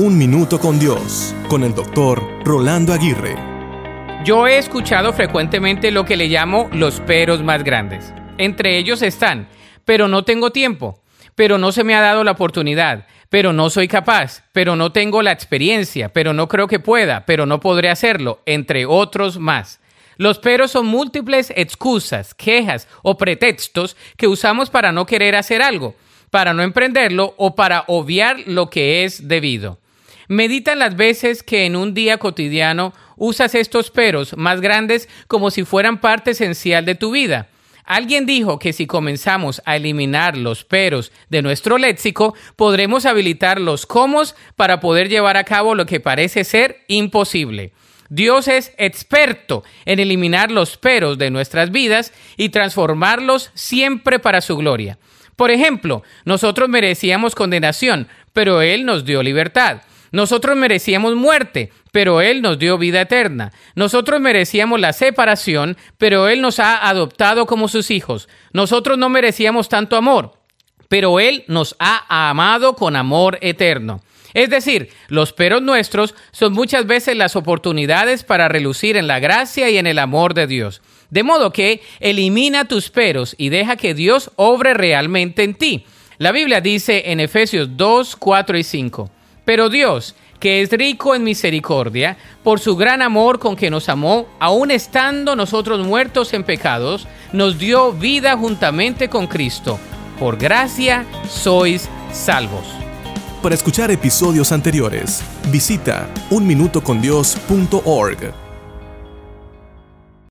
Un Minuto con Dios, con el doctor Rolando Aguirre. Yo he escuchado frecuentemente lo que le llamo los peros más grandes. Entre ellos están, pero no tengo tiempo, pero no se me ha dado la oportunidad, pero no soy capaz, pero no tengo la experiencia, pero no creo que pueda, pero no podré hacerlo, entre otros más. Los peros son múltiples excusas, quejas o pretextos que usamos para no querer hacer algo, para no emprenderlo o para obviar lo que es debido. Medita las veces que en un día cotidiano usas estos peros más grandes como si fueran parte esencial de tu vida. Alguien dijo que si comenzamos a eliminar los peros de nuestro léxico, podremos habilitar los comos para poder llevar a cabo lo que parece ser imposible. Dios es experto en eliminar los peros de nuestras vidas y transformarlos siempre para su gloria. Por ejemplo, nosotros merecíamos condenación, pero Él nos dio libertad. Nosotros merecíamos muerte, pero Él nos dio vida eterna. Nosotros merecíamos la separación, pero Él nos ha adoptado como sus hijos. Nosotros no merecíamos tanto amor, pero Él nos ha amado con amor eterno. Es decir, los peros nuestros son muchas veces las oportunidades para relucir en la gracia y en el amor de Dios. De modo que elimina tus peros y deja que Dios obre realmente en ti. La Biblia dice en Efesios 2, 4 y 5. Pero Dios, que es rico en misericordia, por su gran amor con que nos amó, aun estando nosotros muertos en pecados, nos dio vida juntamente con Cristo. Por gracia sois salvos. Para escuchar episodios anteriores, visita unminutocondios.org.